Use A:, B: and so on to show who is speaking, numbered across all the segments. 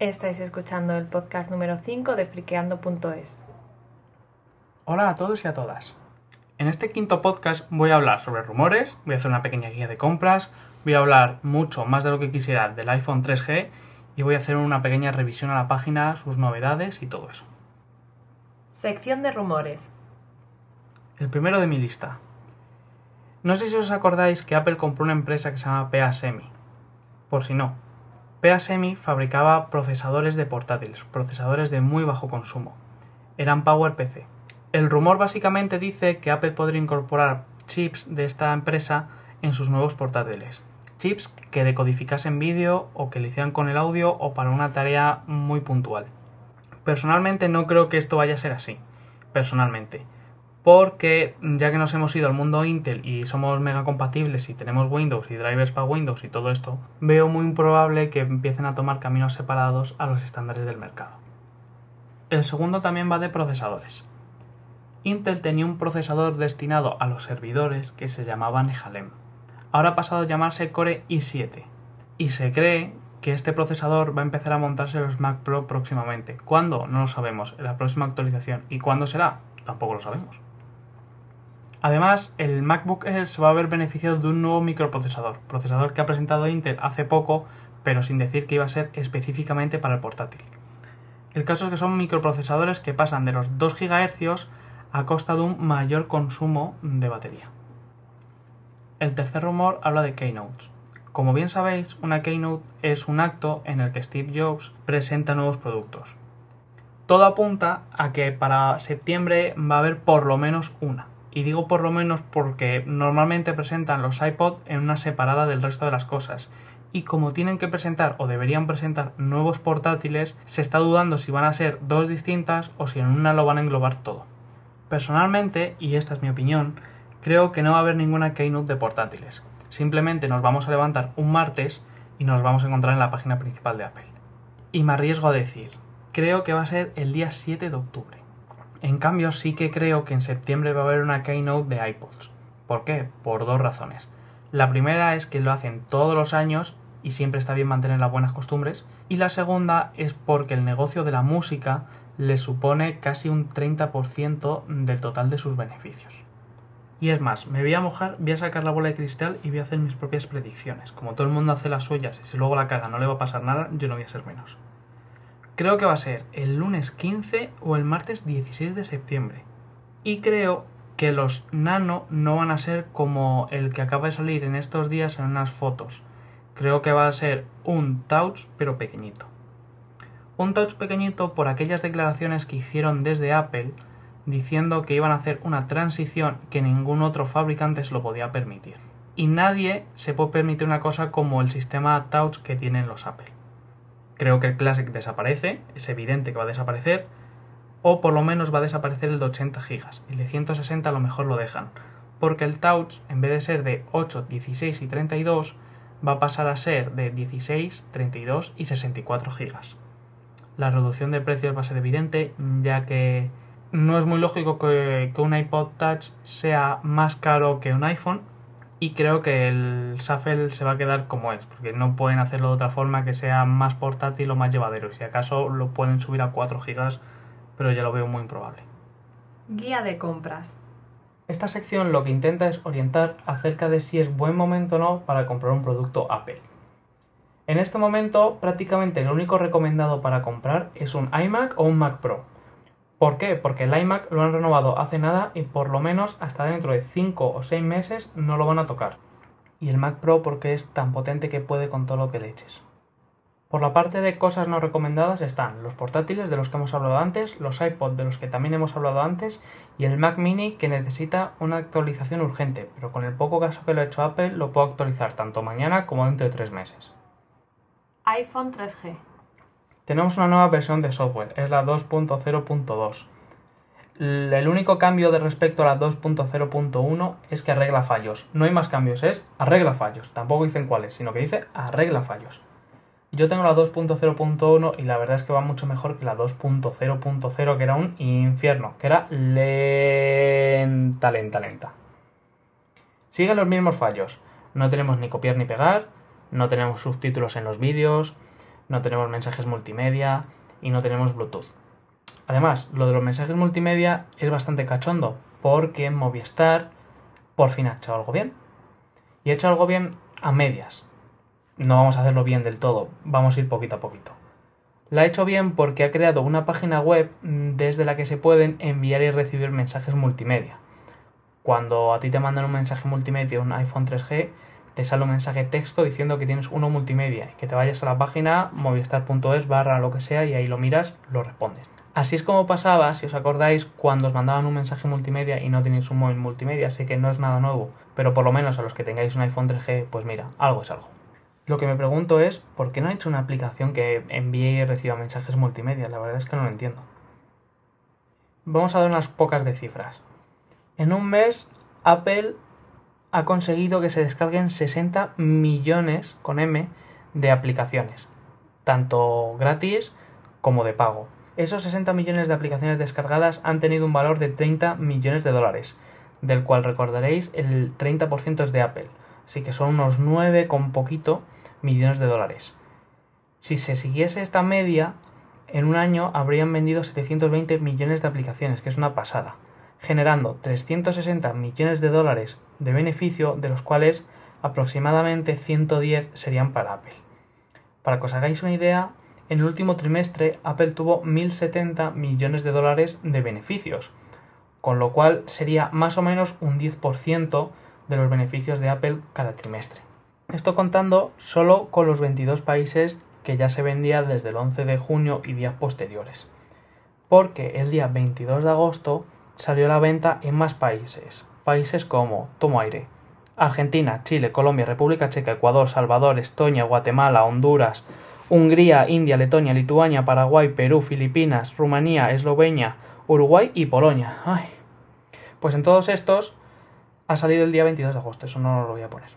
A: Estáis escuchando el podcast número 5 de friqueando.es.
B: Hola a todos y a todas. En este quinto podcast voy a hablar sobre rumores, voy a hacer una pequeña guía de compras, voy a hablar mucho más de lo que quisiera del iPhone 3G y voy a hacer una pequeña revisión a la página, sus novedades y todo eso.
A: Sección de rumores.
B: El primero de mi lista. No sé si os acordáis que Apple compró una empresa que se llama PA Semi. Por si no, PA Semi fabricaba procesadores de portátiles, procesadores de muy bajo consumo. Eran PowerPC. El rumor básicamente dice que Apple podría incorporar chips de esta empresa en sus nuevos portátiles. Chips que decodificasen vídeo o que lo hicieran con el audio o para una tarea muy puntual. Personalmente no creo que esto vaya a ser así. Personalmente porque ya que nos hemos ido al mundo Intel y somos mega compatibles y tenemos Windows y drivers para Windows y todo esto, veo muy improbable que empiecen a tomar caminos separados a los estándares del mercado. El segundo también va de procesadores. Intel tenía un procesador destinado a los servidores que se llamaba Nehalem. Ahora ha pasado a llamarse Core i7 y se cree que este procesador va a empezar a montarse en los Mac Pro próximamente. ¿Cuándo? No lo sabemos. En la próxima actualización. ¿Y cuándo será? Tampoco lo sabemos. Además, el MacBook Air se va a ver beneficiado de un nuevo microprocesador, procesador que ha presentado Intel hace poco, pero sin decir que iba a ser específicamente para el portátil. El caso es que son microprocesadores que pasan de los 2 GHz a costa de un mayor consumo de batería. El tercer rumor habla de Keynotes. Como bien sabéis, una Keynote es un acto en el que Steve Jobs presenta nuevos productos. Todo apunta a que para septiembre va a haber por lo menos una. Y digo por lo menos porque normalmente presentan los iPod en una separada del resto de las cosas. Y como tienen que presentar o deberían presentar nuevos portátiles, se está dudando si van a ser dos distintas o si en una lo van a englobar todo. Personalmente, y esta es mi opinión, creo que no va a haber ninguna keynote de portátiles. Simplemente nos vamos a levantar un martes y nos vamos a encontrar en la página principal de Apple. Y me arriesgo a decir, creo que va a ser el día 7 de octubre. En cambio, sí que creo que en septiembre va a haber una keynote de iPods. ¿Por qué? Por dos razones. La primera es que lo hacen todos los años y siempre está bien mantener las buenas costumbres. Y la segunda es porque el negocio de la música le supone casi un 30% del total de sus beneficios. Y es más, me voy a mojar, voy a sacar la bola de cristal y voy a hacer mis propias predicciones. Como todo el mundo hace las suyas y si luego la caga no le va a pasar nada, yo no voy a ser menos. Creo que va a ser el lunes 15 o el martes 16 de septiembre. Y creo que los nano no van a ser como el que acaba de salir en estos días en unas fotos. Creo que va a ser un touch pero pequeñito. Un touch pequeñito por aquellas declaraciones que hicieron desde Apple diciendo que iban a hacer una transición que ningún otro fabricante se lo podía permitir. Y nadie se puede permitir una cosa como el sistema touch que tienen los Apple. Creo que el Classic desaparece, es evidente que va a desaparecer, o por lo menos va a desaparecer el de 80 GB. El de 160 a lo mejor lo dejan, porque el Touch, en vez de ser de 8, 16 y 32, va a pasar a ser de 16, 32 y 64 GB. La reducción de precios va a ser evidente, ya que no es muy lógico que, que un iPod Touch sea más caro que un iPhone, y creo que el Shuffle se va a quedar como es, porque no pueden hacerlo de otra forma que sea más portátil o más llevadero. Si acaso lo pueden subir a 4 GB, pero ya lo veo muy improbable.
A: Guía de compras.
B: Esta sección lo que intenta es orientar acerca de si es buen momento o no para comprar un producto Apple. En este momento, prácticamente lo único recomendado para comprar es un iMac o un Mac Pro ¿Por qué? Porque el iMac lo han renovado hace nada y por lo menos hasta dentro de 5 o 6 meses no lo van a tocar. Y el Mac Pro porque es tan potente que puede con todo lo que le eches. Por la parte de cosas no recomendadas están los portátiles de los que hemos hablado antes, los iPod de los que también hemos hablado antes y el Mac mini que necesita una actualización urgente, pero con el poco caso que lo ha hecho Apple lo puedo actualizar tanto mañana como dentro de 3 meses.
A: iPhone 3G.
B: Tenemos una nueva versión de software, es la 2.0.2. El único cambio de respecto a la 2.0.1 es que arregla fallos. No hay más cambios, es arregla fallos. Tampoco dicen cuáles, sino que dice arregla fallos. Yo tengo la 2.0.1 y la verdad es que va mucho mejor que la 2.0.0 que era un infierno, que era lenta, lenta, lenta. Siguen los mismos fallos. No tenemos ni copiar ni pegar, no tenemos subtítulos en los vídeos, no tenemos mensajes multimedia y no tenemos Bluetooth. Además, lo de los mensajes multimedia es bastante cachondo, porque Movistar por fin ha hecho algo bien. Y ha hecho algo bien a medias. No vamos a hacerlo bien del todo, vamos a ir poquito a poquito. La ha hecho bien porque ha creado una página web desde la que se pueden enviar y recibir mensajes multimedia. Cuando a ti te mandan un mensaje multimedia, un iPhone 3G, te sale un mensaje texto diciendo que tienes uno multimedia y que te vayas a la página movistar.es barra lo que sea y ahí lo miras, lo respondes. Así es como pasaba, si os acordáis, cuando os mandaban un mensaje multimedia y no tenéis un móvil multimedia, así que no es nada nuevo, pero por lo menos a los que tengáis un iPhone 3G, pues mira, algo es algo. Lo que me pregunto es, ¿por qué no han hecho una aplicación que envíe y reciba mensajes multimedia? La verdad es que no lo entiendo. Vamos a dar unas pocas de cifras. En un mes, Apple ha conseguido que se descarguen 60 millones con M de aplicaciones, tanto gratis como de pago. Esos 60 millones de aplicaciones descargadas han tenido un valor de 30 millones de dólares, del cual recordaréis el 30% es de Apple, así que son unos 9 con poquito millones de dólares. Si se siguiese esta media, en un año habrían vendido 720 millones de aplicaciones, que es una pasada, generando 360 millones de dólares de beneficio, de los cuales aproximadamente 110 serían para Apple. Para que os hagáis una idea, en el último trimestre Apple tuvo 1.070 millones de dólares de beneficios, con lo cual sería más o menos un 10% de los beneficios de Apple cada trimestre. Esto contando solo con los 22 países que ya se vendía desde el 11 de junio y días posteriores. Porque el día 22 de agosto salió a la venta en más países. Países como, tomo aire, Argentina, Chile, Colombia, República Checa, Ecuador, Salvador, Estonia, Guatemala, Honduras, Hungría, India, Letonia, Lituania, Paraguay, Perú, Filipinas, Rumanía, Eslovenia, Uruguay y Polonia. Ay. Pues en todos estos ha salido el día 22 de agosto, eso no lo voy a poner.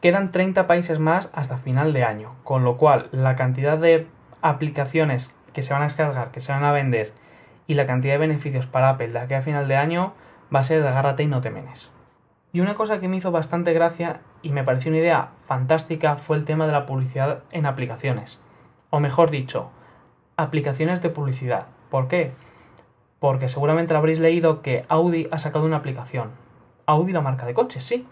B: Quedan 30 países más hasta final de año, con lo cual la cantidad de aplicaciones que se van a descargar, que se van a vender y la cantidad de beneficios para Apple de aquí a final de año va a ser de agárrate y no te menes. Y una cosa que me hizo bastante gracia y me pareció una idea fantástica fue el tema de la publicidad en aplicaciones. O mejor dicho, aplicaciones de publicidad. ¿Por qué? Porque seguramente habréis leído que Audi ha sacado una aplicación. Audi la marca de coches, sí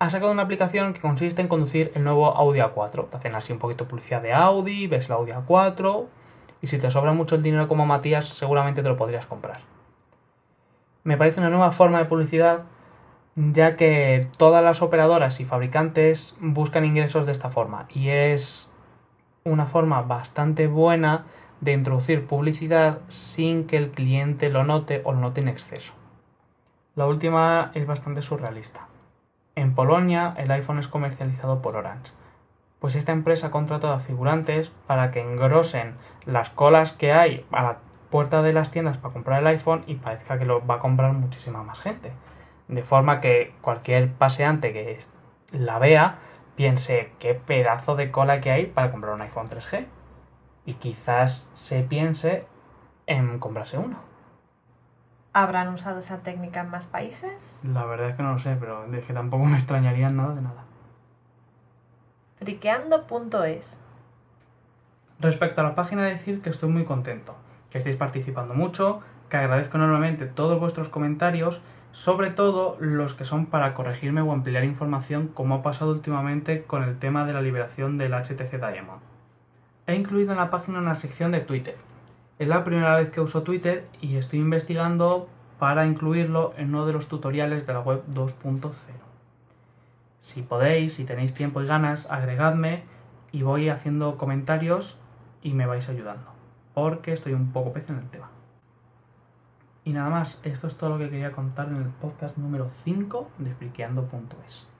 B: ha sacado una aplicación que consiste en conducir el nuevo Audi A4. Te hacen así un poquito publicidad de Audi, ves el Audi A4 y si te sobra mucho el dinero como Matías seguramente te lo podrías comprar. Me parece una nueva forma de publicidad ya que todas las operadoras y fabricantes buscan ingresos de esta forma y es una forma bastante buena de introducir publicidad sin que el cliente lo note o lo note en exceso. La última es bastante surrealista. En Polonia el iPhone es comercializado por Orange. Pues esta empresa ha contratado a figurantes para que engrosen las colas que hay a la puerta de las tiendas para comprar el iPhone y parezca que lo va a comprar muchísima más gente. De forma que cualquier paseante que la vea piense qué pedazo de cola que hay para comprar un iPhone 3G. Y quizás se piense en comprarse uno.
A: ¿Habrán usado esa técnica en más países?
B: La verdad es que no lo sé, pero es que tampoco me extrañaría nada de nada.
A: Friqueando.es
B: Respecto a la página, decir que estoy muy contento, que estéis participando mucho, que agradezco enormemente todos vuestros comentarios, sobre todo los que son para corregirme o ampliar información, como ha pasado últimamente con el tema de la liberación del HTC Diamond. He incluido en la página una sección de Twitter, es la primera vez que uso Twitter y estoy investigando para incluirlo en uno de los tutoriales de la web 2.0. Si podéis, si tenéis tiempo y ganas, agregadme y voy haciendo comentarios y me vais ayudando, porque estoy un poco pez en el tema. Y nada más, esto es todo lo que quería contar en el podcast número 5 de friqueando.es.